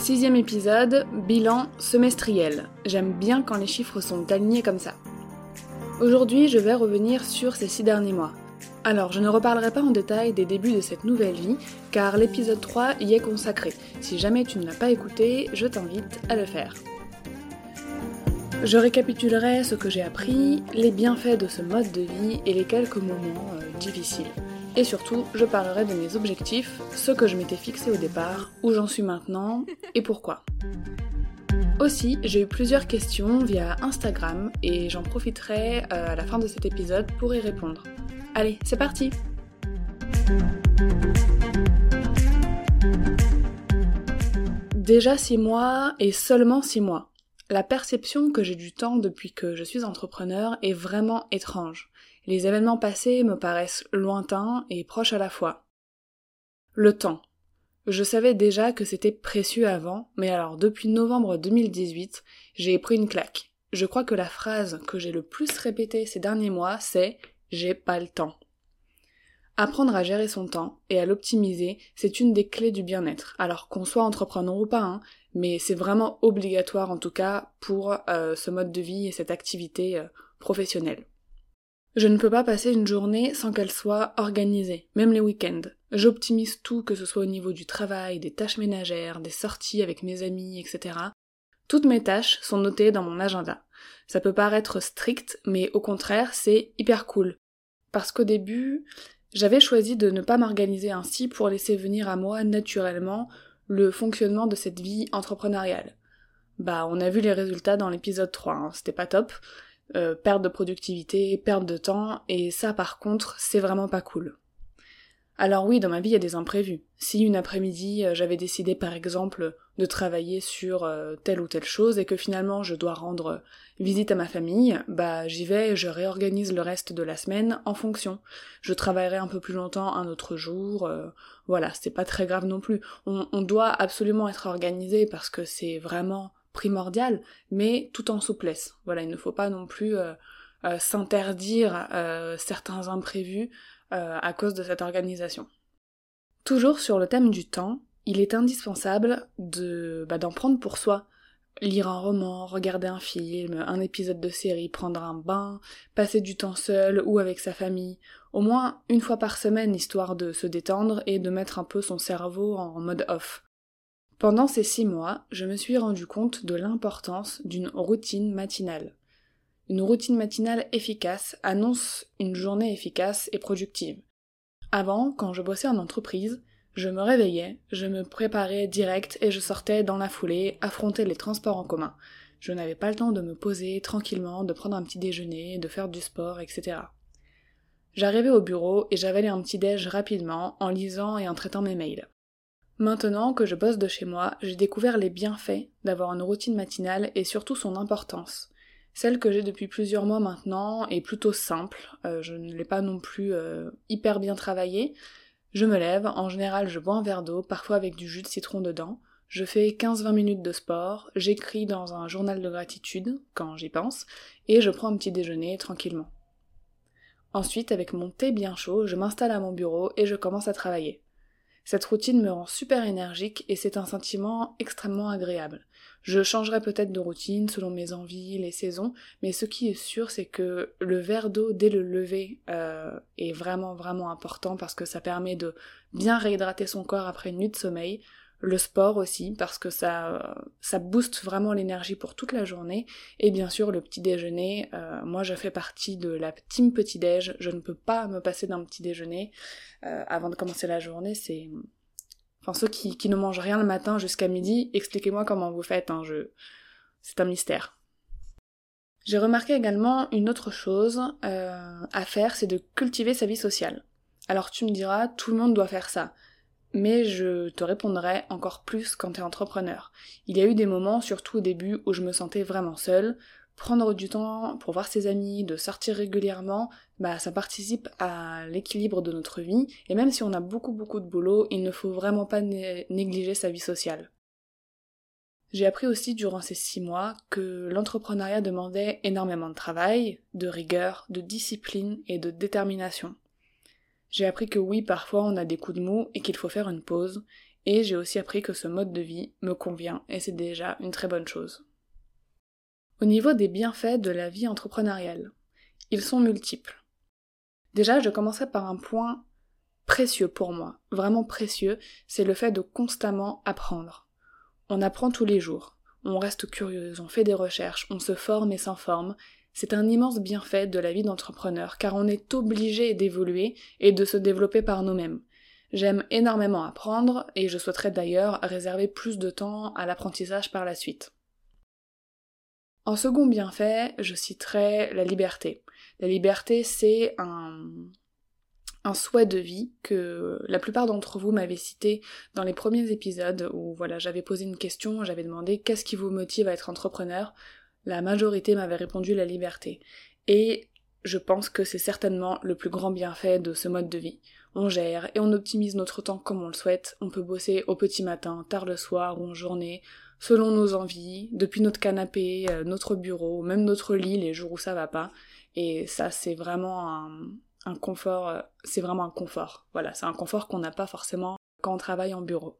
Sixième épisode, bilan semestriel. J'aime bien quand les chiffres sont alignés comme ça. Aujourd'hui, je vais revenir sur ces six derniers mois. Alors, je ne reparlerai pas en détail des débuts de cette nouvelle vie, car l'épisode 3 y est consacré. Si jamais tu ne l'as pas écouté, je t'invite à le faire. Je récapitulerai ce que j'ai appris, les bienfaits de ce mode de vie et les quelques moments euh, difficiles. Et surtout, je parlerai de mes objectifs, ce que je m'étais fixé au départ, où j'en suis maintenant et pourquoi. Aussi, j'ai eu plusieurs questions via Instagram et j'en profiterai euh, à la fin de cet épisode pour y répondre. Allez, c'est parti Déjà 6 mois et seulement 6 mois. La perception que j'ai du temps depuis que je suis entrepreneur est vraiment étrange. Les événements passés me paraissent lointains et proches à la fois. Le temps. Je savais déjà que c'était précieux avant, mais alors depuis novembre 2018, j'ai pris une claque. Je crois que la phrase que j'ai le plus répétée ces derniers mois, c'est j'ai pas le temps. Apprendre à gérer son temps et à l'optimiser, c'est une des clés du bien-être. Alors qu'on soit entrepreneur ou pas, hein, mais c'est vraiment obligatoire en tout cas pour euh, ce mode de vie et cette activité euh, professionnelle. Je ne peux pas passer une journée sans qu'elle soit organisée, même les week-ends. J'optimise tout, que ce soit au niveau du travail, des tâches ménagères, des sorties avec mes amis, etc. Toutes mes tâches sont notées dans mon agenda. Ça peut paraître strict, mais au contraire, c'est hyper cool. Parce qu'au début, j'avais choisi de ne pas m'organiser ainsi pour laisser venir à moi naturellement le fonctionnement de cette vie entrepreneuriale. Bah, on a vu les résultats dans l'épisode 3, hein. c'était pas top. Euh, perte de productivité, perte de temps, et ça par contre, c'est vraiment pas cool. Alors oui, dans ma vie, il y a des imprévus. Si une après-midi, euh, j'avais décidé par exemple de travailler sur euh, telle ou telle chose et que finalement je dois rendre visite à ma famille, bah j'y vais et je réorganise le reste de la semaine en fonction. Je travaillerai un peu plus longtemps un autre jour, voilà, c'est pas très grave non plus. on doit absolument être organisé parce que c'est vraiment primordial, mais tout en souplesse. Voilà, il ne faut pas non plus euh, euh, s'interdire euh, certains imprévus à cause de cette organisation. Toujours sur le thème du temps, il est indispensable de bah, d'en prendre pour soi. Lire un roman, regarder un film, un épisode de série, prendre un bain, passer du temps seul ou avec sa famille, au moins une fois par semaine histoire de se détendre et de mettre un peu son cerveau en mode off. Pendant ces six mois, je me suis rendu compte de l'importance d'une routine matinale. Une routine matinale efficace annonce une journée efficace et productive. Avant, quand je bossais en entreprise, je me réveillais, je me préparais direct et je sortais dans la foulée, affronter les transports en commun. Je n'avais pas le temps de me poser tranquillement, de prendre un petit déjeuner, de faire du sport, etc. J'arrivais au bureau et j'avalais un petit déj rapidement en lisant et en traitant mes mails. Maintenant que je bosse de chez moi, j'ai découvert les bienfaits d'avoir une routine matinale et surtout son importance. Celle que j'ai depuis plusieurs mois maintenant est plutôt simple, euh, je ne l'ai pas non plus euh, hyper bien travaillée. Je me lève, en général je bois un verre d'eau, parfois avec du jus de citron dedans, je fais 15-20 minutes de sport, j'écris dans un journal de gratitude, quand j'y pense, et je prends un petit déjeuner tranquillement. Ensuite, avec mon thé bien chaud, je m'installe à mon bureau et je commence à travailler. Cette routine me rend super énergique et c'est un sentiment extrêmement agréable. Je changerai peut-être de routine selon mes envies, les saisons, mais ce qui est sûr, c'est que le verre d'eau dès le lever euh, est vraiment vraiment important parce que ça permet de bien réhydrater son corps après une nuit de sommeil. Le sport aussi parce que ça ça booste vraiment l'énergie pour toute la journée et bien sûr le petit déjeuner. Euh, moi, je fais partie de la team petit déj. Je ne peux pas me passer d'un petit déjeuner euh, avant de commencer la journée. C'est Enfin, ceux qui, ne mangent rien le matin jusqu'à midi, expliquez-moi comment vous faites, hein, je... c'est un mystère. J'ai remarqué également une autre chose euh, à faire, c'est de cultiver sa vie sociale. Alors tu me diras, tout le monde doit faire ça. Mais je te répondrai encore plus quand t'es entrepreneur. Il y a eu des moments, surtout au début, où je me sentais vraiment seule, prendre du temps pour voir ses amis, de sortir régulièrement, bah ça participe à l'équilibre de notre vie, et même si on a beaucoup beaucoup de boulot, il ne faut vraiment pas négliger sa vie sociale. J'ai appris aussi durant ces six mois que l'entrepreneuriat demandait énormément de travail, de rigueur, de discipline et de détermination. J'ai appris que oui, parfois on a des coups de mou et qu'il faut faire une pause, et j'ai aussi appris que ce mode de vie me convient, et c'est déjà une très bonne chose. Au niveau des bienfaits de la vie entrepreneuriale, ils sont multiples. Déjà, je commencerai par un point précieux pour moi, vraiment précieux, c'est le fait de constamment apprendre. On apprend tous les jours, on reste curieuse, on fait des recherches, on se forme et s'informe. C'est un immense bienfait de la vie d'entrepreneur, car on est obligé d'évoluer et de se développer par nous-mêmes. J'aime énormément apprendre, et je souhaiterais d'ailleurs réserver plus de temps à l'apprentissage par la suite. En second bienfait, je citerai la liberté. La liberté, c'est un, souhait de vie que la plupart d'entre vous m'avaient cité dans les premiers épisodes où voilà, j'avais posé une question, j'avais demandé qu'est-ce qui vous motive à être entrepreneur. La majorité m'avait répondu la liberté. Et je pense que c'est certainement le plus grand bienfait de ce mode de vie. On gère et on optimise notre temps comme on le souhaite. On peut bosser au petit matin, tard le soir ou en journée selon nos envies, depuis notre canapé, euh, notre bureau, même notre lit les jours où ça va pas. Et ça, c'est vraiment un, confort, euh, c'est vraiment un confort. Voilà, c'est un confort qu'on n'a pas forcément quand on travaille en bureau.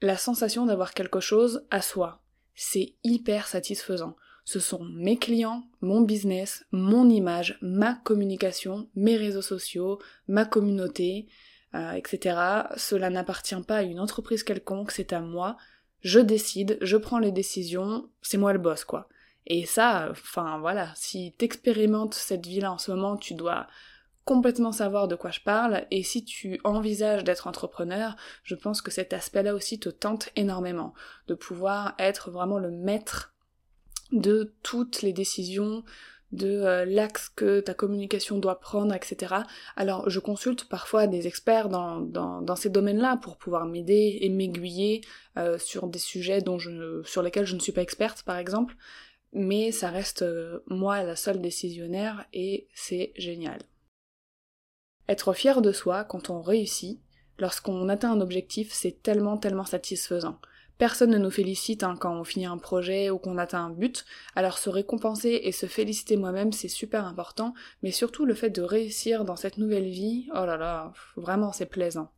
La sensation d'avoir quelque chose à soi, c'est hyper satisfaisant. Ce sont mes clients, mon business, mon image, ma communication, mes réseaux sociaux, ma communauté, euh, etc. Cela n'appartient pas à une entreprise quelconque, c'est à moi. Je décide, je prends les décisions, c'est moi le boss, quoi. Et ça, enfin voilà, si t'expérimentes cette vie-là en ce moment, tu dois complètement savoir de quoi je parle, et si tu envisages d'être entrepreneur, je pense que cet aspect-là aussi te tente énormément, de pouvoir être vraiment le maître de toutes les décisions, de euh, l'axe que ta communication doit prendre, etc. Alors je consulte parfois des experts dans, ces domaines-là pour pouvoir m'aider et m'aiguiller euh, sur des sujets sur lesquels je ne suis pas experte par exemple, mais ça reste euh, moi la seule décisionnaire et c'est génial. Être fier de soi quand on réussit, lorsqu'on atteint un objectif, c'est tellement tellement satisfaisant. Personne ne nous félicite hein, quand on finit un projet ou qu'on atteint un but, alors se récompenser et se féliciter moi-même c'est super important, mais surtout le fait de réussir dans cette nouvelle vie, oh là là, vraiment c'est plaisant.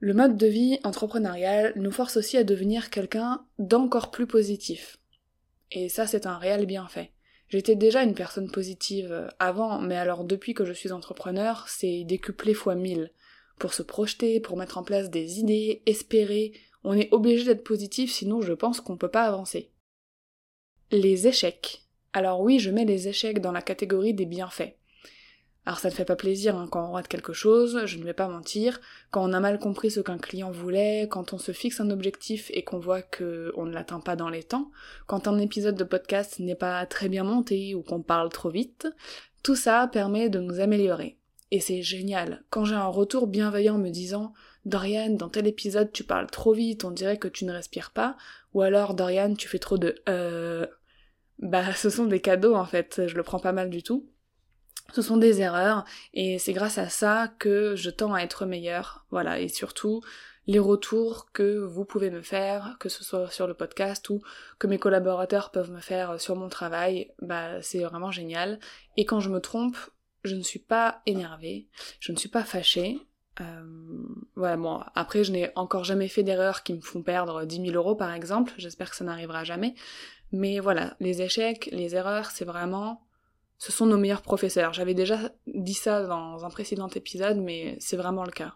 Le mode de vie entrepreneurial nous force aussi à devenir quelqu'un d'encore plus positif. Et ça c'est un réel bienfait. J'étais déjà une personne positive avant, mais alors depuis que je suis entrepreneur, c'est décuplé fois mille. Pour se projeter, pour mettre en place des idées, espérer, on est obligé d'être positif, sinon je pense qu'on peut pas avancer. Les échecs. Alors oui, je mets les échecs dans la catégorie des bienfaits. Alors ça ne fait pas plaisir hein, quand on rate quelque chose, je ne vais pas mentir, quand on a mal compris ce qu'un client voulait, quand on se fixe un objectif et qu'on voit qu'on ne l'atteint pas dans les temps, quand un épisode de podcast n'est pas très bien monté ou qu'on parle trop vite, tout ça permet de nous améliorer. Et c'est génial. Quand j'ai un retour bienveillant me disant Dorian, dans tel épisode tu parles trop vite, on dirait que tu ne respires pas, ou alors Dorian, tu fais trop de euh bah ce sont des cadeaux en fait, je le prends pas mal du tout. Ce sont des erreurs et c'est grâce à ça que je tends à être meilleure. Voilà, et surtout les retours que vous pouvez me faire, que ce soit sur le podcast ou que mes collaborateurs peuvent me faire sur mon travail, bah c'est vraiment génial. Et quand je me trompe, je ne suis pas énervée, je ne suis pas fâchée. Euh, voilà, bon, après, je n'ai encore jamais fait d'erreurs qui me font perdre 10 000 euros, par exemple. J'espère que ça n'arrivera jamais. Mais voilà, les échecs, les erreurs, c'est vraiment... Ce sont nos meilleurs professeurs. J'avais déjà dit ça dans un précédent épisode, mais c'est vraiment le cas.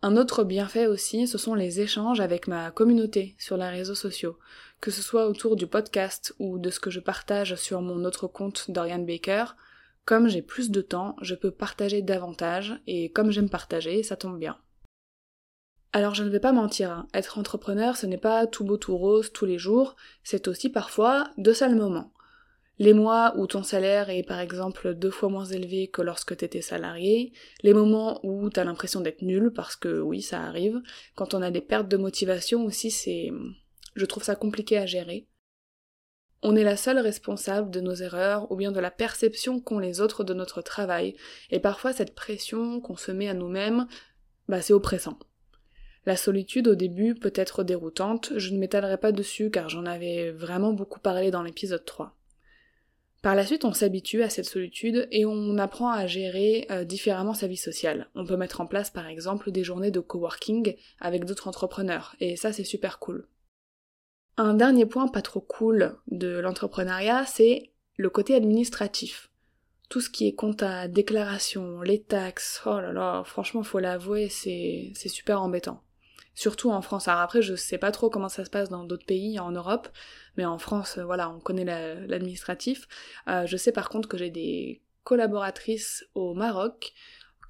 Un autre bienfait aussi, ce sont les échanges avec ma communauté sur les réseaux sociaux, que ce soit autour du podcast ou de ce que je partage sur mon autre compte Dorian Baker. Comme j'ai plus de temps, je peux partager davantage, et comme j'aime partager, ça tombe bien. Alors je ne vais pas mentir, hein. être entrepreneur ce n'est pas tout beau tout rose tous les jours, c'est aussi parfois de sales moments les mois où ton salaire est par exemple deux fois moins élevé que lorsque t'étais salarié, les moments où t'as l'impression d'être nul, parce que oui, ça arrive, quand on a des pertes de motivation aussi, c'est... je trouve ça compliqué à gérer. On est la seule responsable de nos erreurs ou bien de la perception qu'ont les autres de notre travail, et parfois cette pression qu'on se met à nous-mêmes, bah c'est oppressant. La solitude au début peut être déroutante, je ne m'étalerai pas dessus car j'en avais vraiment beaucoup parlé dans l'épisode 3. Par la suite, on s'habitue à cette solitude et on apprend à gérer euh, différemment sa vie sociale. On peut mettre en place par exemple des journées de coworking avec d'autres entrepreneurs, et ça c'est super cool. Un dernier point pas trop cool de l'entrepreneuriat, c'est le côté administratif. Tout ce qui est compta, déclaration, les taxes, oh là là, franchement faut l'avouer, c'est super embêtant surtout en France. Alors après, je sais pas trop comment ça se passe dans d'autres pays en Europe, mais en France, euh, voilà, on connaît l'administratif. Euh, je sais par contre que j'ai des collaboratrices au Maroc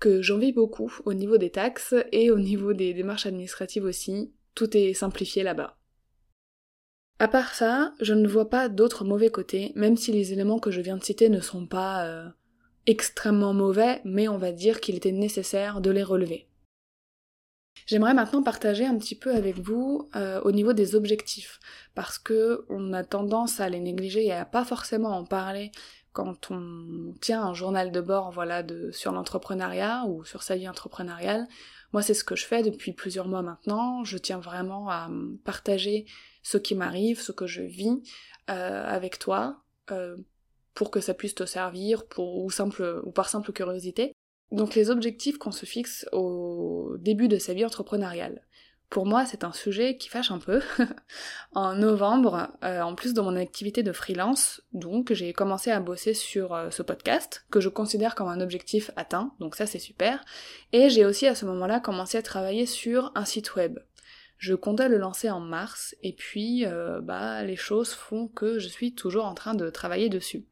que j'envie beaucoup au niveau des taxes et au niveau des démarches administratives aussi. Tout est simplifié là-bas. À part ça, je ne vois pas d'autres mauvais côtés, même si les éléments que je viens de citer ne sont pas euh, extrêmement mauvais, mais on va dire qu'il était nécessaire de les relever. J'aimerais maintenant partager un petit peu avec vous euh, au niveau des objectifs, parce que on a tendance à les négliger et à pas forcément en parler quand on tient un journal de bord, voilà, sur l'entrepreneuriat ou sur sa vie entrepreneuriale. Moi, c'est ce que je fais depuis plusieurs mois maintenant. Je tiens vraiment à partager ce qui m'arrive, ce que je vis euh, avec toi, euh, pour que ça puisse te servir, ou par simple curiosité. Donc les objectifs qu'on se fixe au début de sa vie entrepreneuriale. Pour moi, c'est un sujet qui fâche un peu. en novembre, euh, en plus de mon activité de freelance, donc j'ai commencé à bosser sur euh, ce podcast, que je considère comme un objectif atteint, donc ça c'est super. Et j'ai aussi à ce moment-là commencé à travailler sur un site web. Je comptais le lancer en mars, et puis euh, bah les choses font que je suis toujours en train de travailler dessus.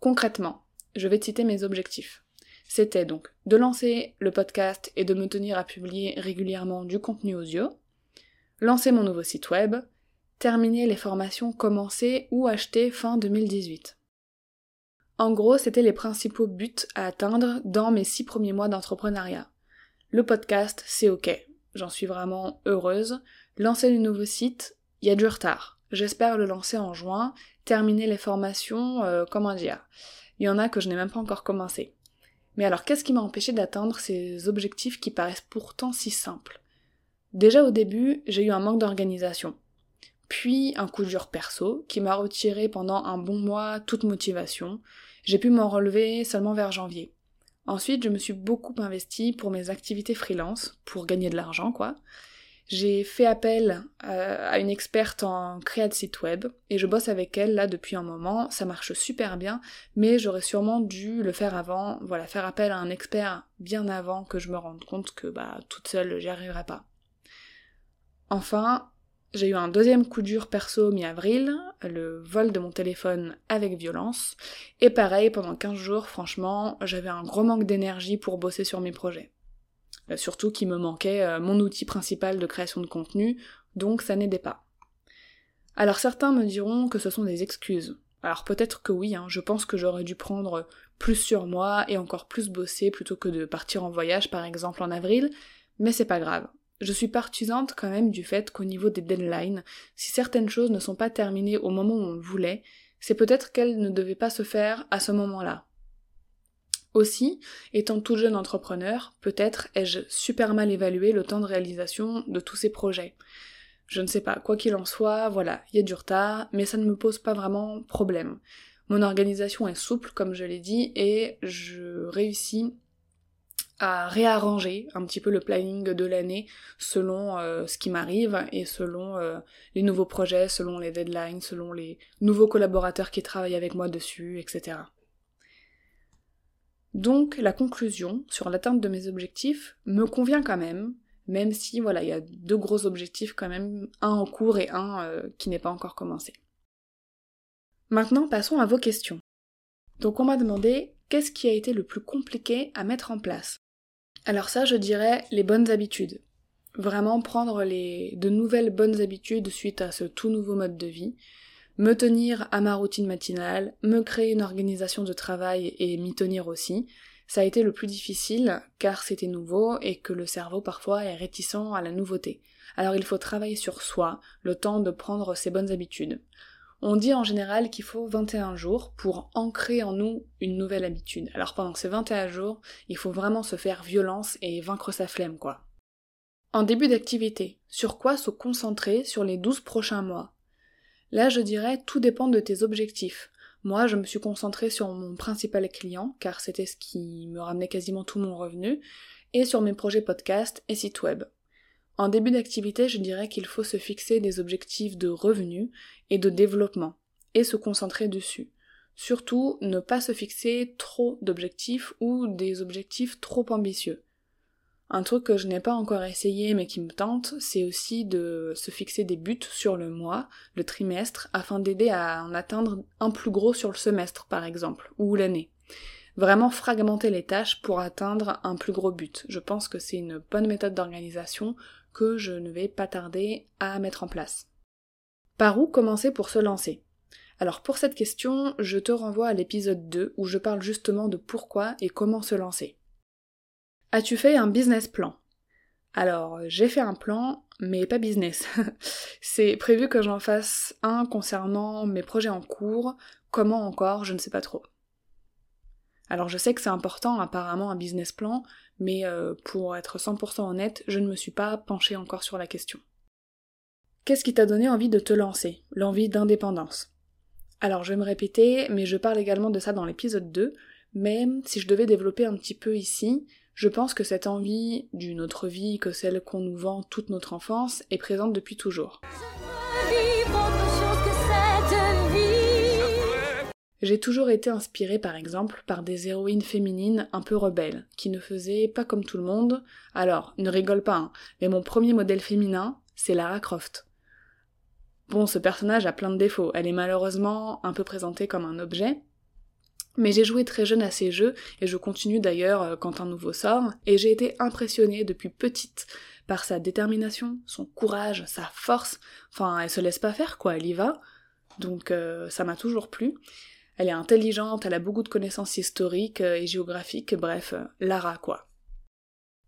Concrètement, je vais citer mes objectifs. C'était donc de lancer le podcast et de me tenir à publier régulièrement du contenu audio, lancer mon nouveau site web, terminer les formations commencées ou achetées fin 2018. En gros, c'était les principaux buts à atteindre dans mes six premiers mois d'entrepreneuriat. Le podcast, c'est ok. J'en suis vraiment heureuse. Lancer le nouveau site, il y a du retard. J'espère le lancer en juin, terminer les formations, euh, comment dire. Il y en a que je n'ai même pas encore commencé. Mais alors qu'est-ce qui m'a empêché d'atteindre ces objectifs qui paraissent pourtant si simples? Déjà au début, j'ai eu un manque d'organisation. Puis un coup dur perso qui m'a retiré pendant un bon mois toute motivation. J'ai pu m'en relever seulement vers janvier. Ensuite, je me suis beaucoup investi pour mes activités freelance, pour gagner de l'argent quoi. J'ai fait appel euh, à une experte en créa de site web et je bosse avec elle là depuis un moment. Ça marche super bien, mais j'aurais sûrement dû le faire avant. Voilà, faire appel à un expert bien avant que je me rende compte que bah toute seule j'y arriverai pas. Enfin, j'ai eu un deuxième coup dur perso mi-avril, le vol de mon téléphone avec violence. Et pareil, pendant 15 jours, franchement, j'avais un gros manque d'énergie pour bosser sur mes projets. Euh, surtout qu'il me manquait euh, mon outil principal de création de contenu, donc ça n'aidait pas. Alors certains me diront que ce sont des excuses. Alors peut-être que oui, hein, je pense que j'aurais dû prendre plus sur moi et encore plus bosser plutôt que de partir en voyage par exemple en avril, mais c'est pas grave. Je suis partisante quand même du fait qu'au niveau des deadlines, si certaines choses ne sont pas terminées au moment où on le voulait, c'est peut-être qu'elles ne devaient pas se faire à ce moment-là. Aussi, étant tout jeune entrepreneur, peut-être ai-je super mal évalué le temps de réalisation de tous ces projets. Je ne sais pas, quoi qu'il en soit, voilà, il y a du retard, mais ça ne me pose pas vraiment problème. Mon organisation est souple, comme je l'ai dit, et je réussis à réarranger un petit peu le planning de l'année selon euh, ce qui m'arrive et selon euh, les nouveaux projets, selon les deadlines, selon les nouveaux collaborateurs qui travaillent avec moi dessus, etc. Donc la conclusion sur l'atteinte de mes objectifs me convient quand même, même si voilà, il y a deux gros objectifs quand même, un en cours et un euh, qui n'est pas encore commencé. Maintenant passons à vos questions. Donc on m'a demandé qu'est-ce qui a été le plus compliqué à mettre en place? Alors ça, je dirais les bonnes habitudes. Vraiment prendre les de nouvelles bonnes habitudes suite à ce tout nouveau mode de vie, me tenir à ma routine matinale, me créer une organisation de travail et m'y tenir aussi. Ça a été le plus difficile car c'était nouveau et que le cerveau parfois est réticent à la nouveauté. Alors il faut travailler sur soi, le temps de prendre ses bonnes habitudes. On dit en général qu'il faut 21 jours pour ancrer en nous une nouvelle habitude. Alors pendant ces 21 jours, il faut vraiment se faire violence et vaincre sa flemme, quoi. En début d'activité, sur quoi se concentrer sur les 12 prochains mois? Là, je dirais, tout dépend de tes objectifs. Moi, je me suis concentrée sur mon principal client, car c'était ce qui me ramenait quasiment tout mon revenu, et sur mes projets podcast et site web. En début d'activité, je dirais qu'il faut se fixer des objectifs de revenus et de développement, et se concentrer dessus. Surtout, ne pas se fixer trop d'objectifs ou des objectifs trop ambitieux. Un truc que je n'ai pas encore essayé mais qui me tente, c'est aussi de se fixer des buts sur le mois, le trimestre, afin d'aider à en atteindre un plus gros sur le semestre par exemple, ou l'année. Vraiment fragmenter les tâches pour atteindre un plus gros but. Je pense que c'est une bonne méthode d'organisation que je ne vais pas tarder à mettre en place. Par où commencer pour se lancer? Alors pour cette question, je te renvoie à l'épisode 2 où je parle justement de pourquoi et comment se lancer. As-tu fait un business plan? Alors j'ai fait un plan, mais pas business. C'est prévu que j'en fasse un concernant mes projets en cours, comment encore, je ne sais pas trop. Alors je sais que c'est important apparemment un business plan, mais euh, pour être 100% honnête, je ne me suis pas penchée encore sur la question. Qu'est-ce qui t'a donné envie de te lancer? L'envie d'indépendance. Alors je vais me répéter, mais je parle également de ça dans l'épisode 2, mais si je devais développer un petit peu ici, je pense que cette envie d'une autre vie que celle qu'on nous vend toute notre enfance est présente depuis toujours. J'ai toujours été inspirée par exemple par des héroïnes féminines un peu rebelles, qui ne faisaient pas comme tout le monde. Alors, ne rigole pas, hein, mais mon premier modèle féminin, c'est Lara Croft. Bon, ce personnage a plein de défauts, elle est malheureusement un peu présentée comme un objet, mais j'ai joué très jeune à ces jeux, et je continue d'ailleurs euh, quand un nouveau sort, et j'ai été impressionnée depuis petite par sa détermination, son courage, sa force, enfin elle se laisse pas faire quoi, elle y va, donc euh, ça m'a toujours plu. Elle est intelligente, elle a beaucoup de connaissances historiques euh, et géographiques, bref, Lara quoi.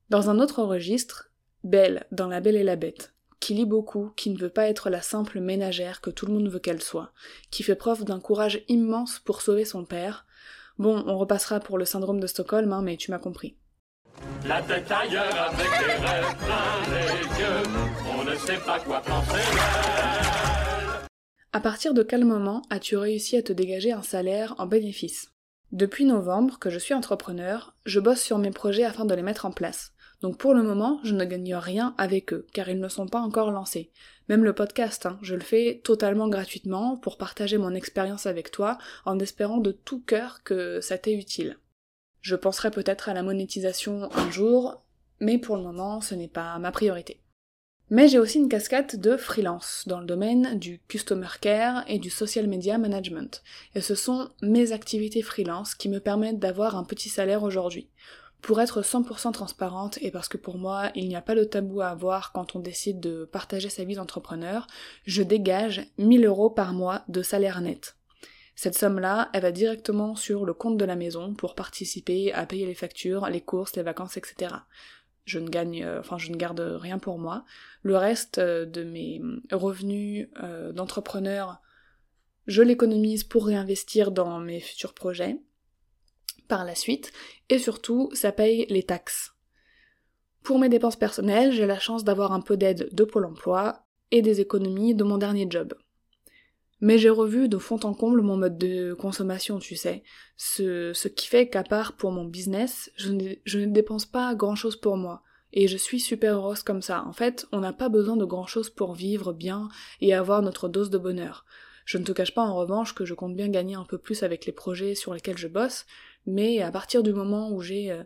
Dans un autre registre, Belle, dans La Belle et la Bête, qui lit beaucoup, qui ne veut pas être la simple ménagère que tout le monde veut qu'elle soit, qui fait preuve d'un courage immense pour sauver son père. Bon, on repassera pour le syndrome de Stockholm, hein, mais tu m'as compris. La tête ailleurs avec rêves plein les yeux, on ne sait pas quoi penser à partir de quel moment as-tu réussi à te dégager un salaire en bénéfice? Depuis novembre que je suis entrepreneur, je bosse sur mes projets afin de les mettre en place. Donc pour le moment, je ne gagne rien avec eux, car ils ne sont pas encore lancés. Même le podcast, hein, je le fais totalement gratuitement pour partager mon expérience avec toi, en espérant de tout cœur que ça t'est utile. Je penserai peut-être à la monétisation un jour, mais pour le moment, ce n'est pas ma priorité. Mais j'ai aussi une casquette de freelance dans le domaine du customer care et du social media management. Et ce sont mes activités freelance qui me permettent d'avoir un petit salaire aujourd'hui. Pour être 100% transparente et parce que pour moi il n'y a pas de tabou à avoir quand on décide de partager sa vie d'entrepreneur, je dégage 1000 euros par mois de salaire net. Cette somme-là, elle va directement sur le compte de la maison pour participer à payer les factures, les courses, les vacances, etc je ne gagne, euh, enfin je ne garde rien pour moi. Le reste euh, de mes revenus euh, d'entrepreneur, je l'économise pour réinvestir dans mes futurs projets par la suite, et surtout ça paye les taxes. Pour mes dépenses personnelles, j'ai la chance d'avoir un peu d'aide de Pôle emploi et des économies de mon dernier job. Mais j'ai revu de fond en comble mon mode de consommation, tu sais. Ce, qui fait qu'à part pour mon business, je ne, je ne dépense pas grand chose pour moi. Et je suis super heureuse comme ça. En fait, on n'a pas besoin de grand chose pour vivre bien et avoir notre dose de bonheur. Je ne te cache pas en revanche que je compte bien gagner un peu plus avec les projets sur lesquels je bosse, mais à partir du moment où j'ai euh,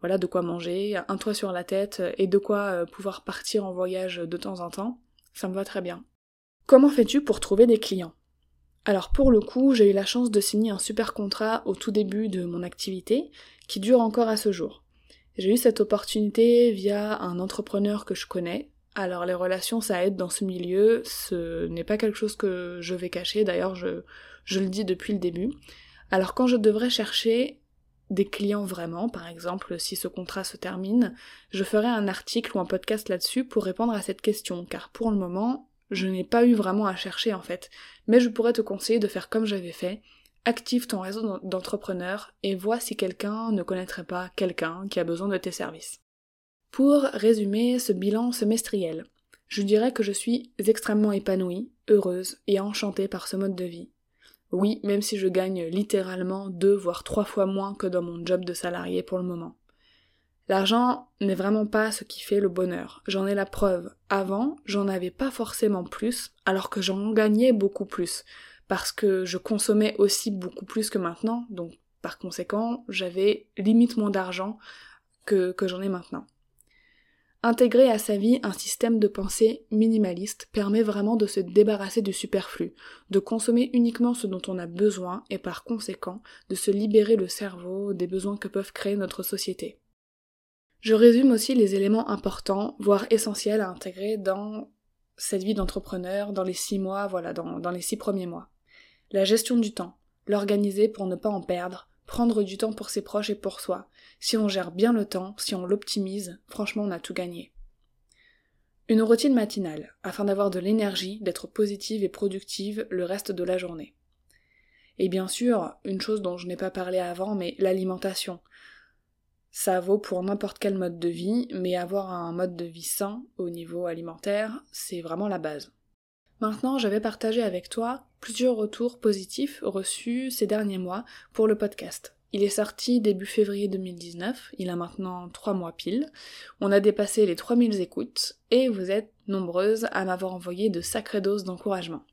voilà de quoi manger, un toit sur la tête et de quoi euh, pouvoir partir en voyage de temps en temps, ça me va très bien. Comment fais-tu pour trouver des clients? Alors pour le coup, j'ai eu la chance de signer un super contrat au tout début de mon activité qui dure encore à ce jour. J'ai eu cette opportunité via un entrepreneur que je connais. Alors les relations ça aide dans ce milieu, ce n'est pas quelque chose que je vais cacher, d'ailleurs je le dis depuis le début. Alors quand je devrais chercher des clients vraiment, par exemple si ce contrat se termine, je ferai un article ou un podcast là-dessus pour répondre à cette question, car pour le moment, je n'ai pas eu vraiment à chercher en fait, mais je pourrais te conseiller de faire comme j'avais fait, active ton réseau d'entrepreneurs et vois si quelqu'un ne connaîtrait pas quelqu'un qui a besoin de tes services. Pour résumer ce bilan semestriel, je dirais que je suis extrêmement épanouie, heureuse et enchantée par ce mode de vie. Oui, même si je gagne littéralement deux voire trois fois moins que dans mon job de salarié pour le moment. L'argent n'est vraiment pas ce qui fait le bonheur. J'en ai la preuve. Avant, j'en avais pas forcément plus, alors que j'en gagnais beaucoup plus. Parce que je consommais aussi beaucoup plus que maintenant, donc par conséquent, j'avais limite moins d'argent que, que j'en ai maintenant. Intégrer à sa vie un système de pensée minimaliste permet vraiment de se débarrasser du superflu, de consommer uniquement ce dont on a besoin et par conséquent de se libérer le cerveau des besoins que peuvent créer notre société. Je résume aussi les éléments importants, voire essentiels à intégrer dans cette vie d'entrepreneur, dans les six mois, voilà, dans, les six premiers mois. La gestion du temps, l'organiser pour ne pas en perdre, prendre du temps pour ses proches et pour soi. Si on gère bien le temps, si on l'optimise, franchement on a tout gagné. Une routine matinale, afin d'avoir de l'énergie, d'être positive et productive le reste de la journée. Et bien sûr, une chose dont je n'ai pas parlé avant, mais l'alimentation. Ça vaut pour n'importe quel mode de vie, mais avoir un mode de vie sain au niveau alimentaire, c'est vraiment la base. Maintenant, je vais partager avec toi plusieurs retours positifs reçus ces derniers mois pour le podcast. Il est sorti début février 2019, il a maintenant 3 mois pile. On a dépassé les 3000 écoutes et vous êtes nombreuses à m'avoir envoyé de sacrées doses d'encouragement.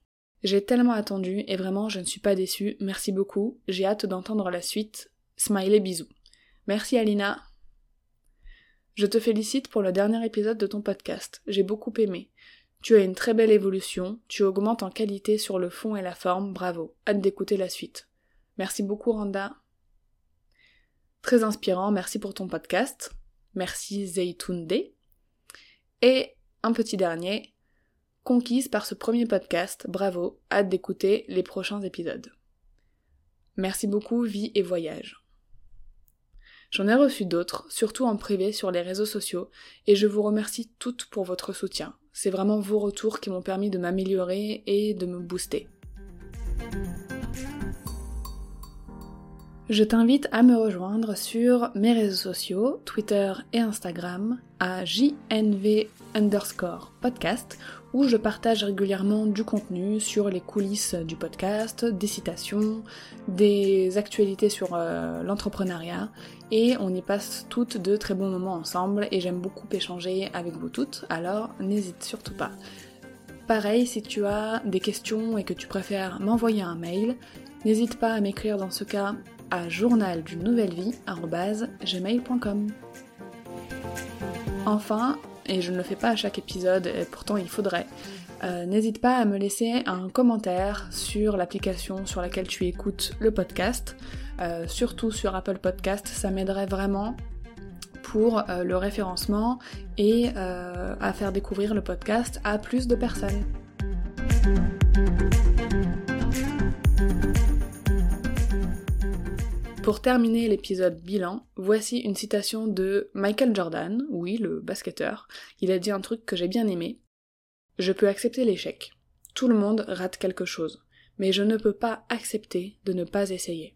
J'ai tellement attendu et vraiment je ne suis pas déçue, merci beaucoup, j'ai hâte d'entendre la suite. Smiley bisous. Merci Alina. Je te félicite pour le dernier épisode de ton podcast. J'ai beaucoup aimé. Tu as une très belle évolution, tu augmentes en qualité sur le fond et la forme, bravo. Hâte d'écouter la suite. Merci beaucoup Randa. Très inspirant, merci pour ton podcast. Merci Zaytunde. Et un petit dernier, conquise par ce premier podcast, bravo, hâte d'écouter les prochains épisodes. Merci beaucoup, vie et voyage. J'en ai reçu d'autres, surtout en privé sur les réseaux sociaux, et je vous remercie toutes pour votre soutien. C'est vraiment vos retours qui m'ont permis de m'améliorer et de me booster. Je t'invite à me rejoindre sur mes réseaux sociaux, Twitter et Instagram, à jnv podcast, où je partage régulièrement du contenu sur les coulisses du podcast, des citations, des actualités sur euh, l'entrepreneuriat, et on y passe toutes de très bons moments ensemble, et j'aime beaucoup échanger avec vous toutes, alors n'hésite surtout pas. Pareil, si tu as des questions et que tu préfères m'envoyer un mail, n'hésite pas à m'écrire dans ce cas à journal d'une nouvelle vie. Enfin, et je ne le fais pas à chaque épisode, et pourtant il faudrait, euh, n'hésite pas à me laisser un commentaire sur l'application sur laquelle tu écoutes le podcast, euh, surtout sur Apple Podcast, ça m'aiderait vraiment pour euh, le référencement et à faire découvrir le podcast à plus de personnes. Pour terminer l'épisode bilan, voici une citation de Michael Jordan, oui, le basketteur. Il a dit un truc que j'ai bien aimé. Je peux accepter l'échec. Tout le monde rate quelque chose. Mais je ne peux pas accepter de ne pas essayer.